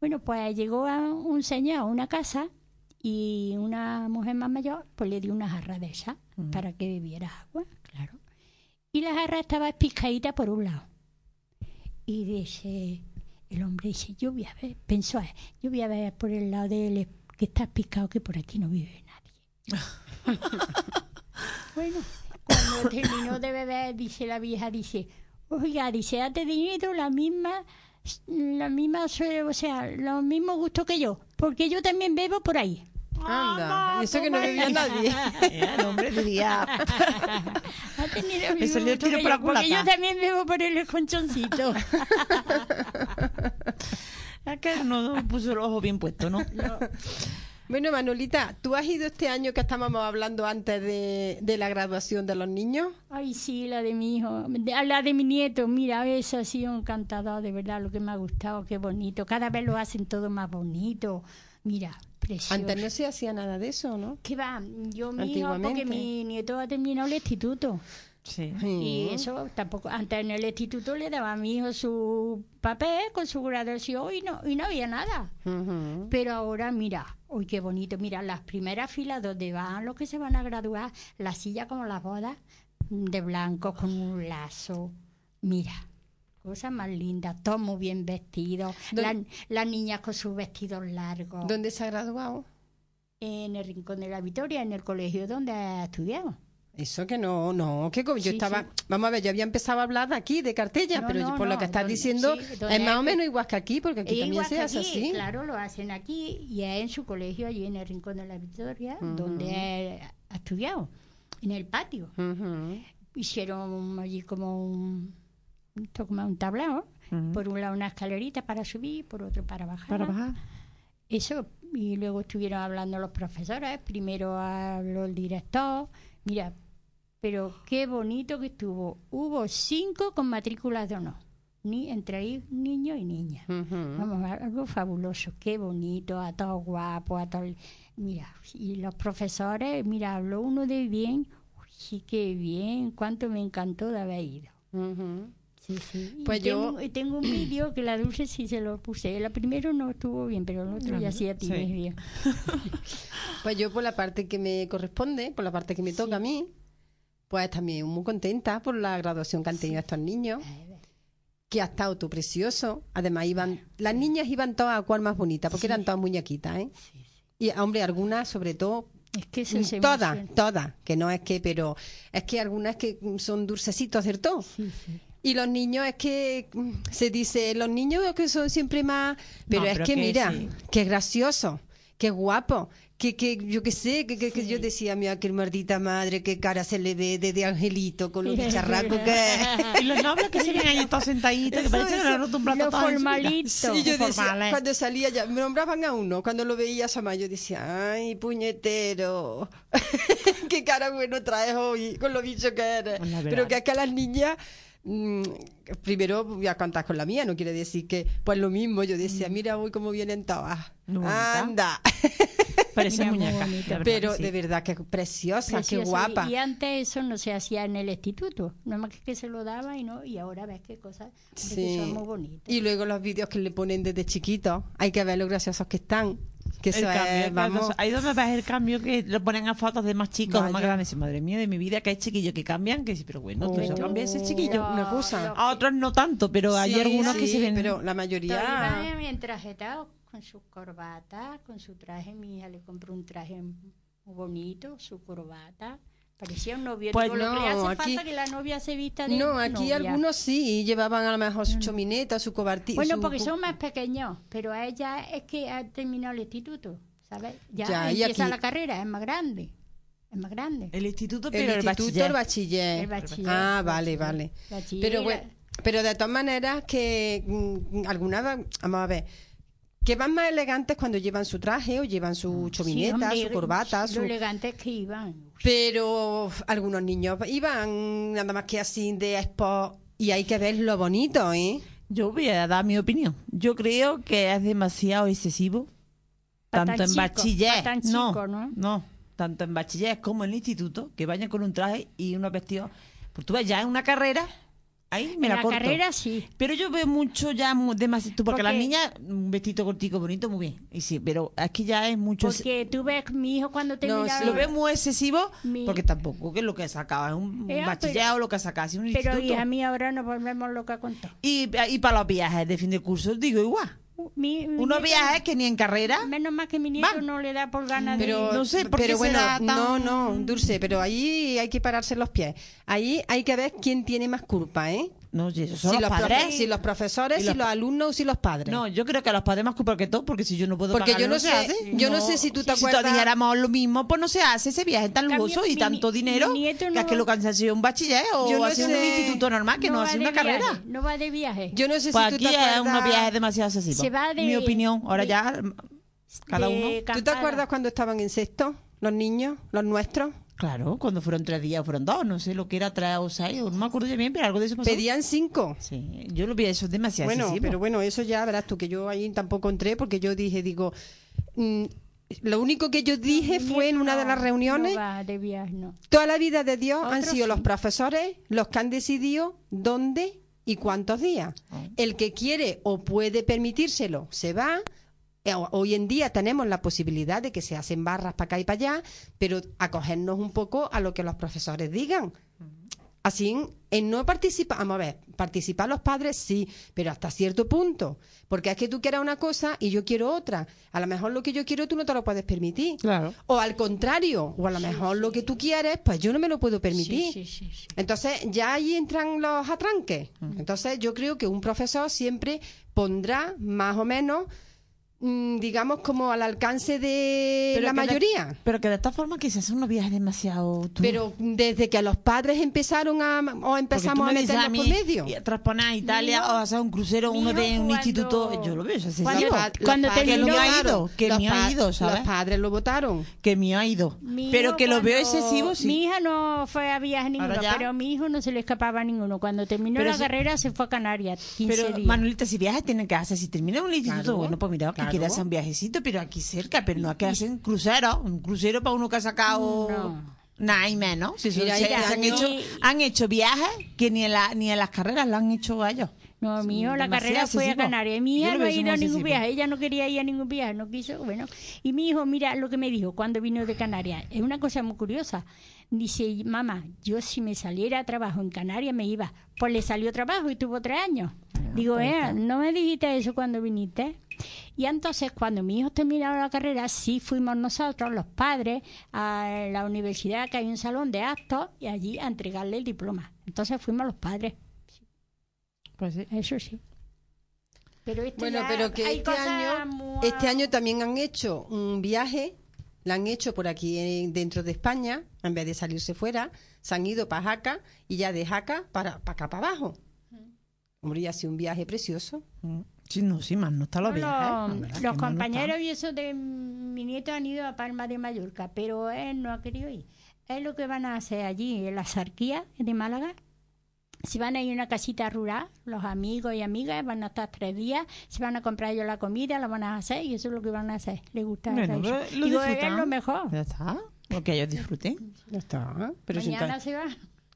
Bueno, pues llegó a un señor a una casa y una mujer más mayor pues le dio una jarra de esa para que bebiera agua, claro. Y la jarra estaba espiscadita por un lado. Y dice, el hombre dice, yo voy a ver, pensó, "Eh, yo voy a ver por el lado de él que está piscado que por aquí no vive nadie. Bueno, cuando terminó de beber, dice la vieja, dice, oiga, dice, ha tenido la misma, la misma, o sea, los mismos gustos que yo, porque yo también bebo por ahí. Anda, eso que no bebía nadie. El hombre diría, Ha tenido el salió tiro que por yo, la porque yo culata. también bebo por el esconchoncito. es que no puso el ojo bien puesto, ¿no? Bueno, Manolita, ¿tú has ido este año que estábamos hablando antes de, de la graduación de los niños? Ay, sí, la de mi hijo, de- la de mi nieto, mira, esa ha sido encantador, de verdad, lo que me ha gustado, qué bonito. Cada vez lo hacen todo más bonito. Mira, precioso. Antes no se hacía nada de eso, ¿no? ¿Qué va? Yo, mi hijo, porque mi nieto ha terminado el instituto. Sí. Y eso tampoco, antes en el instituto le daba a mi hijo su papel con su graduación y no, y no había nada. Pero ahora, mira, uy, qué bonito. Mira, las primeras filas donde van los que se van a graduar, la silla como las bodas, de blanco con un lazo. Mira, cosas más lindas, todos muy bien vestidos. ¿Dó- Las, las niñas con sus vestidos largos. ¿Dónde se ha graduado? En el Rincón de la Victoria, en el colegio donde ha estudiado. Eso que no, no, que como yo Sí, estaba, sí. vamos a ver, yo había empezado a hablar de aquí, de Cartella, No, pero no, por lo que estás diciendo sí, es más o menos igual que aquí, porque aquí también se hace aquí, así. Claro, lo hacen aquí y es en su colegio, allí en el Rincón de la Victoria, donde ha estudiado, en el patio. Hicieron allí como un, como un tablao, por un lado una escalerita para subir, por otro para bajar. Para bajar. Eso, y luego estuvieron hablando los profesores, primero habló el director, mira, pero qué bonito que estuvo. Hubo cinco con matrículas de honor, ni, entre ahí niños y niñas. Ujú. Vamos, algo fabuloso, qué bonito, a todos guapos, a todos... Mira, y los profesores, mira, habló uno de bien, uy, sí, qué bien, cuánto me encantó de haber ido. Sí, sí. Pues yo- tengo un vídeo que la Dulce sí se lo puse. La primero no estuvo bien, pero el otro ya sí a ti Sí. bien. Pues yo por la parte que me corresponde, por la parte que me toca a mí, pues también muy contenta por la graduación que han tenido estos niños, que ha estado todo precioso. Además iban, las niñas iban todas a cual más bonita, porque eran todas muñequitas, ¿eh? Y hombre, algunas sobre todo Es que se todas, todas, que no es que, pero es que algunas que son dulcecitos, ¿cierto? Sí, sí. Y los niños es que mm, se dice, los niños que son siempre más, pero No, es pero que, que mira, sí. qué gracioso, qué guapo, que, que yo qué sé, que, que, que yo decía, mira, qué maldita madre, qué cara se le ve de, de angelito con lo bicharraco que. Y los nobles que se ven ahí todos sentaditos, que Eso, parecen que eso. le han roto un plato formalito. Sí, yo decía, cuando salía ya, me nombraban a uno, cuando lo veía a yo decía, ay, puñetero, qué cara bueno traes hoy, con lo bicho que eres. Pero que es que a las niñas, mm, primero voy a contar con la mía, no quiere decir que, pues lo mismo, yo decía, mira hoy cómo vienen todas. Anda. Parece Mira, muñeca. bonita. Pero sí. de verdad que preciosa, qué guapa. Y, antes eso no se hacía en el instituto, nada más que se lo daba y no y ahora ves qué cosas que son muy bonitas. Y luego los vídeos que le ponen desde chiquitos, hay que ver lo graciosos que están. Que El eso cambio, es, vamos. Ahí donde ves el cambio que lo ponen a fotos de más chicos o más Vaya. grandes. Y, Madre mía, de mi vida, que hay chiquillos que cambian. Que sí, pero bueno, tú Oh. cambia ese chiquillo. una cosa. A otros no tanto, pero hay Sí, algunos que se ven. pero la mayoría... entrajetados con su corbata, con su traje. Mi hija le compró un traje muy bonito, su corbata. Parecía un novio. Pues lo que no, hace aquí- falta que la novia se vista de No, aquí novia. algunos sí, llevaban a lo mejor su chomineta, su cobertito. Bueno, porque son más pequeños, pero a ella es que ha terminado el instituto, ¿sabes? Ya, Ya, y empieza aquí- la carrera, es más grande. Es más grande. El instituto, El pero el, instituto, bachiller. el bachiller. El bachiller, Ah, el vale, vale. Bachiller Pero bueno, pero de todas maneras que mm, algunas, vamos a ver, que van más elegantes cuando llevan su traje o llevan su chomineta, Sí, hombre, su corbata, Lo su... elegantes que iban. Pero algunos niños iban nada más que así de expo y hay que ver lo bonito, ¿eh? Yo voy a dar mi opinión. Yo creo que es demasiado excesivo. Pa' Tanto tan en chico, bachiller. tan no, chico, ¿no? no. Tanto en bachiller como en el instituto, que vayan con un traje y unos vestidos. Pues tú ves, ya en una carrera, ahí me en la, la corto. carrera sí. Pero yo veo mucho ya mu- demasiado. tú, Porque, Porque- las niñas, un vestido cortico, bonito, muy bien. Y sí, pero aquí ya es mucho. Porque tú ves mi hijo cuando termina... sí. Lo veo muy excesivo Mi- porque tampoco que lo que sacaba es un Eh, bachiller pero- o lo que sacaba es un Pero instituto. hija mía, ahora nos volvemos locas con todo. Y, y para los viajes de fin de curso, digo igual. Mi- mi Unos nieto- viajes que ni en carrera. Menos mal que mi nieto no le da por ganas de... Pero, No sé, ¿por qué pero bueno, tan- no, no, Dulce, pero ahí hay que pararse los pies. Ahí hay que ver quién tiene más culpa, ¿eh? No, y eso son Si los los, padres. si los profesores, Y si los los, alumnos o si los padres. No, yo creo que los padres más culpa que todo, porque si yo no puedo Porque pagarlo, yo no se sé- hace. yo no sé si tú te Si acuerdas- todos dijéramos lo mismo, pues no se hace ese viaje tan lujoso y mi- tanto mi dinero, que no es que lo que han sido un bachiller o Yo no ha sido un instituto normal, que no, va ha sido de una viaje, carrera. No va de viaje. Yo no sé Pues si tú aquí te acuerdas... unos viajes demasiado excesivos. Se va de- Mi opinión, ahora de- ya cada uno. ¿Tú te acuerdas cuando estaban en sexto, los niños, los nuestros? Claro, cuando fueron tres días, fueron dos, no sé lo que era tres o seis, o no me acuerdo ya bien, pero algo de eso pasó. Pedían cinco. Sí, yo lo vi eso es demasiado Bueno, excesivo. pero bueno, eso ya verás tú, que yo ahí tampoco entré porque yo dije, digo, mm, lo único que yo dije fue en una de las reuniones, No va de viaje, no. toda la vida de Dios han sido los profesores los que han decidido dónde y cuántos días. Ah. El que quiere o puede permitírselo, se va. Eh, Hoy en día tenemos la posibilidad de que se hacen barras para acá y para allá, pero acogernos un poco a lo que los profesores digan. Así, en no participar, vamos a ver, participar los padres sí, pero hasta cierto punto. Porque es que tú quieras una cosa y yo quiero otra. A lo mejor lo que yo quiero tú no te lo puedes permitir. Claro. O al contrario, o a lo mejor lo que tú quieres, pues yo no me lo puedo permitir. Sí, sí, sí, sí. Entonces, ya ahí entran los atranques. Entonces, yo creo que un profesor siempre pondrá más o menos, digamos, como al alcance de Pero la de- mayoría. pero que de esta forma que se hacen unos viajes demasiado... tú- Pero desde que los padres empezaron a, o empezamos a meternos mí, por medio. y Trasponer a Italia o hacer un crucero, uno de un cuando- instituto, yo lo veo, eso es cuando- cuando padres lo Que el mío ha ido, que Los mío ha ido, ¿sabes? Los padres lo votaron. Que mío ha ido. Mi Pero que lo veo excesivo, sí. Mi hija no fue a viaje ninguno, pero a mi hijo no se le escapaba a ninguno. Cuando terminó Pero la si- carrera se fue a Canarias 15 Pero, días. Manuelita, si viajas tienen que hacer, si termina un instituto, Claro, bueno, pues mira, que claro. Quiere hacer un viajecito, pero aquí cerca, pero no hay que hacer un crucero, un crucero para uno que ha sacado... No. Nada y menos. Si eso- Mira, se- han, yo- hecho, han hecho viajes que ni en, la, ni en las carreras lo han hecho ellos. No, mi hijo la carrera fue a. Canarias. Mi hija no ha ido a ningún viaje. Ella no quería ir a ningún viaje, no quiso. Bueno, y mi hijo, mira lo que me dijo cuando vino de Canarias. Es una cosa muy curiosa. Dice, mamá, yo si me saliera a trabajo en Canarias me iba. Pues le salió trabajo y tuvo tres años. Digo, pues eh, no me dijiste eso cuando viniste. Y entonces, cuando mi hijo terminaron la carrera, sí fuimos nosotros, los padres, a la universidad, que hay un salón de actos, y allí a entregarle el diploma. Entonces fuimos los padres. Pues sí. Eso sí. Pero esto Bueno, ya pero que este año, muy- este año también han hecho un viaje, lo han hecho por aquí eh, dentro de España, en vez de salirse fuera, se han ido para Jaca y ya de Jaca para, para acá para abajo. Hombre, y ha sido un viaje precioso. Mm. Sí, no, sí, más no está lo Los, viajes. la verdad que los no compañeros y eso de mi nieto han ido a Palma de Mallorca, pero él no ha querido ir. Es lo que van a hacer allí en la Sarquía de Málaga. se van a ir a una casita rural, los amigos y amigas van a estar tres días, se van a comprar ellos la comida, la van a hacer y eso es lo que van a hacer. Les gusta Bueno, hacer eso. lo Digo, es lo mejor. Ya está. Lo que ellos disfruten. Ya está. Pero si, Mañana entonces- se va.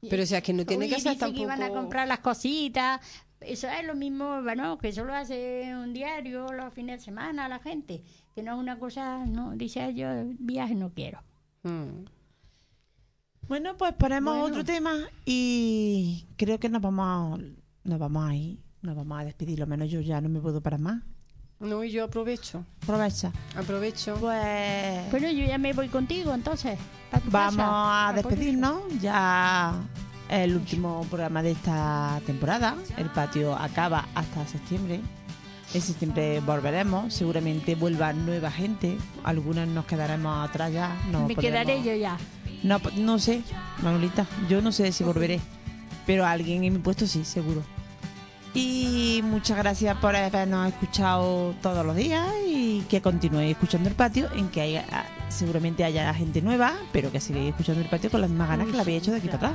pero si es que no tiene Hoy que dice tampoco... que iban a comprar las cositas. Eso es lo mismo, bueno, que eso lo hace un diario los fines de semana la gente. Que no es una cosa, no, dice yo, viaje no quiero. Mm. Bueno, pues ponemos Bueno. otro tema y creo que nos vamos a, nos vamos a ir. Nos vamos a despedir. Lo menos yo ya no me puedo parar más. No, y yo aprovecho. Aprovecha. Aprovecho. Pues Bueno, yo ya me voy contigo entonces. vamos casa. a despedirnos. Ya el último programa de esta temporada. El patio acaba hasta septiembre. En septiembre volveremos. Seguramente vuelva nueva gente. Algunas nos quedaremos atrás ya. No Me podremos- quedaré yo ya. No, no sé, Manolita. Yo no sé si volveré. Pero alguien en mi puesto sí, seguro. Y muchas gracias por habernos escuchado todos los días y que continuéis escuchando el patio, en que haya, ah, seguramente haya gente nueva, pero que sigáis escuchando el patio con las mismas ganas que lo habéis hecho de aquí para atrás.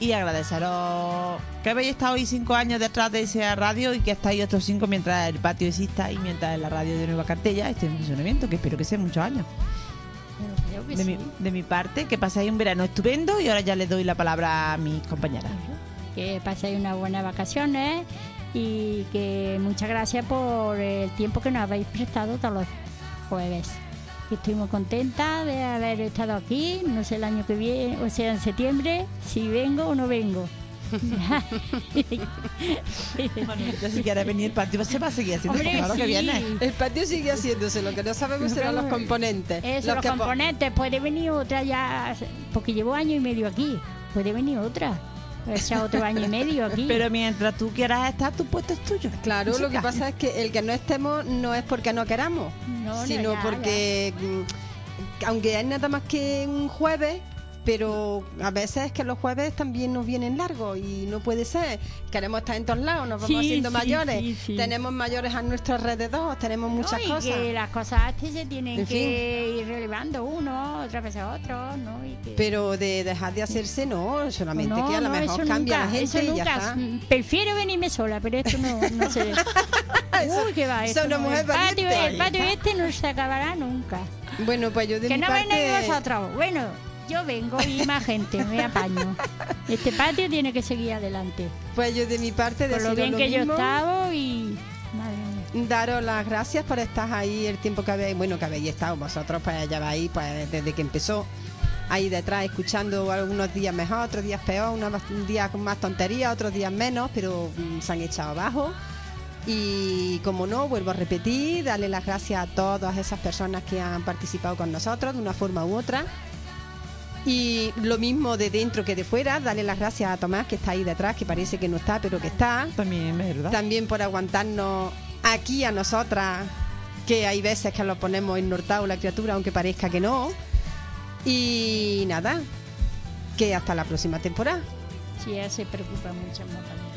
Y agradeceros que habéis estado hoy cinco años detrás de esa radio y que estáis otros cinco mientras el patio exista y mientras la radio de Nueva Cartella esté en funcionamiento, que espero que sea muchos años. Creo que De, sí. mi, de mi parte, que pasáis un verano estupendo y ahora ya les doy la palabra a mis compañeras. que paséis unas buenas vacaciones y que muchas gracias por el tiempo que nos habéis prestado todos los jueves. Que Estoy muy contenta de haber estado aquí, no sé el año que viene, o sea, en septiembre, si vengo o no vengo. Ya si quieres venir el patio se va a seguir haciendo Hombre, claro que viene. El patio sigue haciéndose, lo que no sabemos serán los componentes. Eso, los, componentes, puede venir otra ya, porque llevo año y medio aquí, puede venir otra, o sea, otro año y medio aquí. Pero mientras tú quieras estar, tu puesto es tuyo. Claro, lo que pasa es que el que no estemos no es porque no queramos, No, no, sino ya, porque, mm, aunque es nada más que un jueves, pero a veces es que los jueves también nos vienen largos y no puede ser. Queremos estar en todos lados, nos vamos Sí, haciendo sí, mayores, sí, tenemos mayores a nuestro alrededor, tenemos muchas No, y cosas. que las cosas se tienen En que ir relevando uno, otra vez a otro, ¿no? Y que- Pero de dejar de hacerse, no, solamente No, que a lo no, mejor cambia nunca, la gente y ya está. Prefiero venirme sola, pero esto no, no se... Uy, que va, esto Son mujer el patio, el patio este no se acabará nunca. Bueno, pues yo de que mi no parte... vosotros. Bueno, yo vengo y más gente, me apaño. Este patio tiene que seguir adelante. Pues yo de mi parte Por lo bien lo que yo mismo. estaba y... Madre mía. Daros las gracias por estar ahí el tiempo que habéis, bueno, que habéis estado vosotros, pues ya vais pues desde que empezó ahí detrás escuchando algunos días mejor, otros días peor, unos días con más tonterías, otros días menos, pero mm, se han echado abajo. Y como no, vuelvo a repetir, darle las gracias a todas esas personas que han participado con nosotros de una forma u otra. Y lo mismo de dentro que de fuera, darle las gracias a Tomás que está ahí detrás, que parece que no está, pero que está También es verdad. también por aguantarnos aquí a nosotras, que hay veces que lo ponemos ennortado la criatura, aunque parezca que no. Y nada, que hasta la próxima temporada. Sí, ella se preocupa mucho más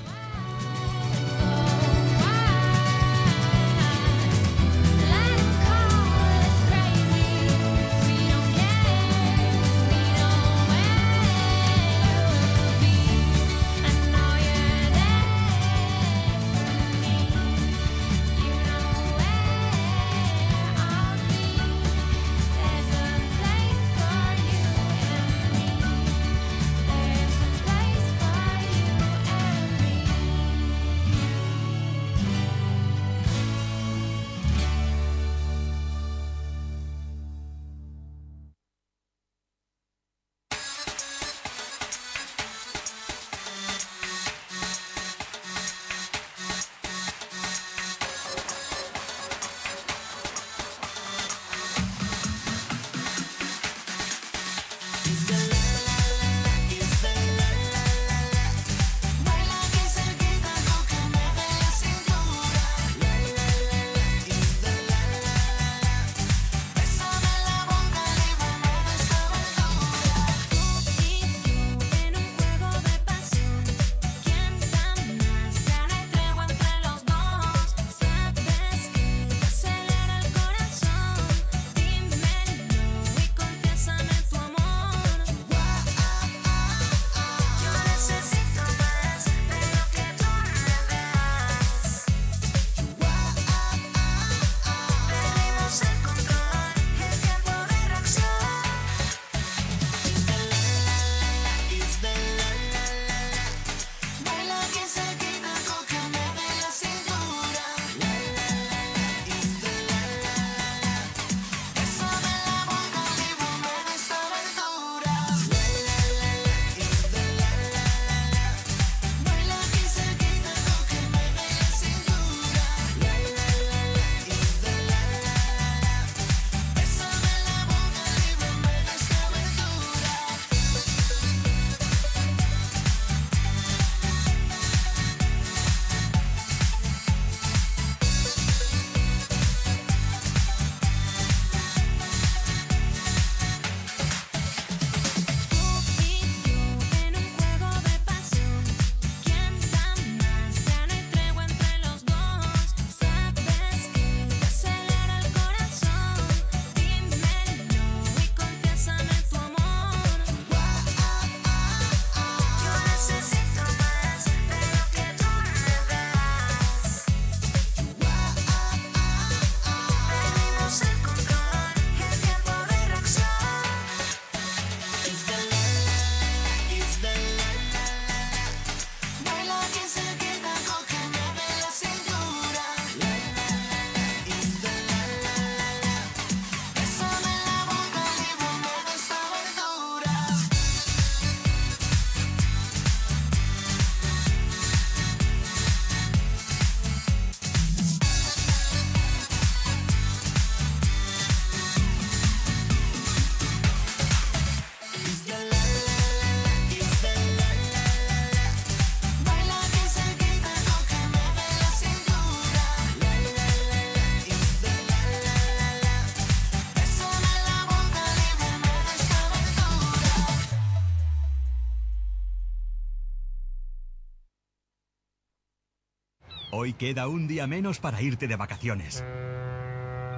queda un día menos para irte de vacaciones.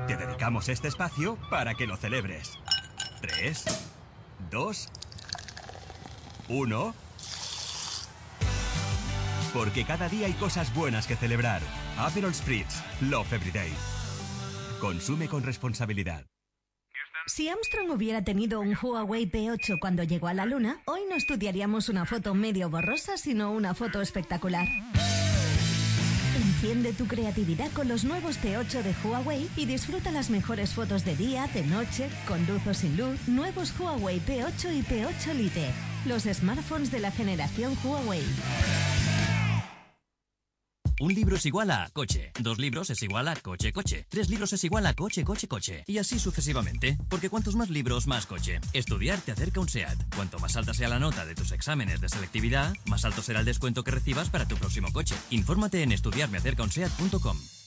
Te dedicamos este espacio para que lo celebres. Tres, dos, uno. Porque cada día hay cosas buenas que celebrar. Aperol Spritz. Love every day. Consume con responsabilidad. Si Armstrong hubiera tenido un Huawei P8 cuando llegó a la Luna, hoy no estudiaríamos una foto medio borrosa, sino una foto espectacular. Enciende tu creatividad con los nuevos P8 de Huawei y disfruta las mejores fotos de día, de noche, con luz o sin luz. Nuevos Huawei P8 y P8 Lite. Los smartphones de la generación Huawei. Un libro es igual a coche, dos libros es igual a coche, coche, tres libros es igual a coche, coche, coche, y así sucesivamente, porque cuantos más libros, más coche. Estudiar te acerca un SEAT. Cuanto más alta sea la nota de tus exámenes de selectividad, más alto será el descuento que recibas para tu próximo coche. Infórmate en estudiarmeacercaunseat.com.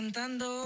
cantando.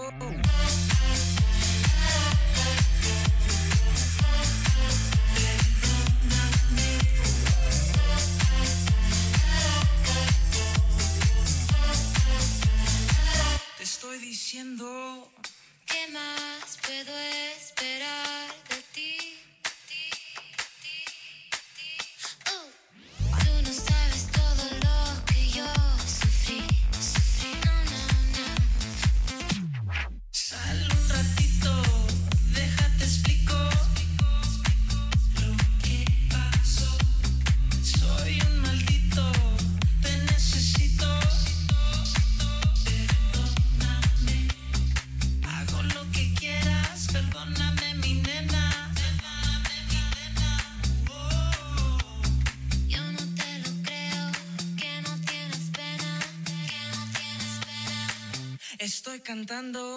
Cantando.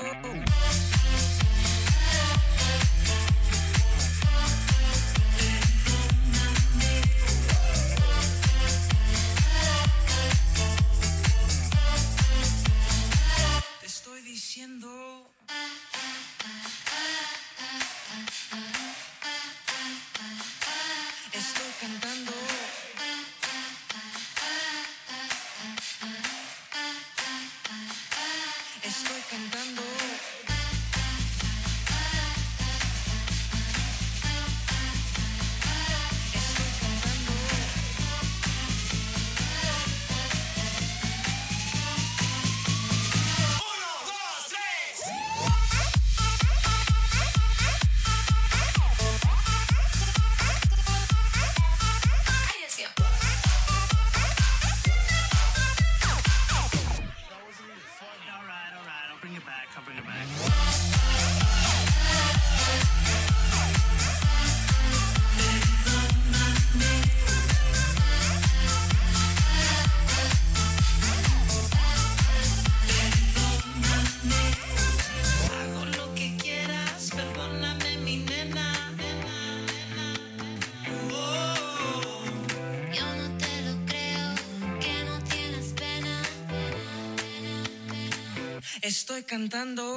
Cantando.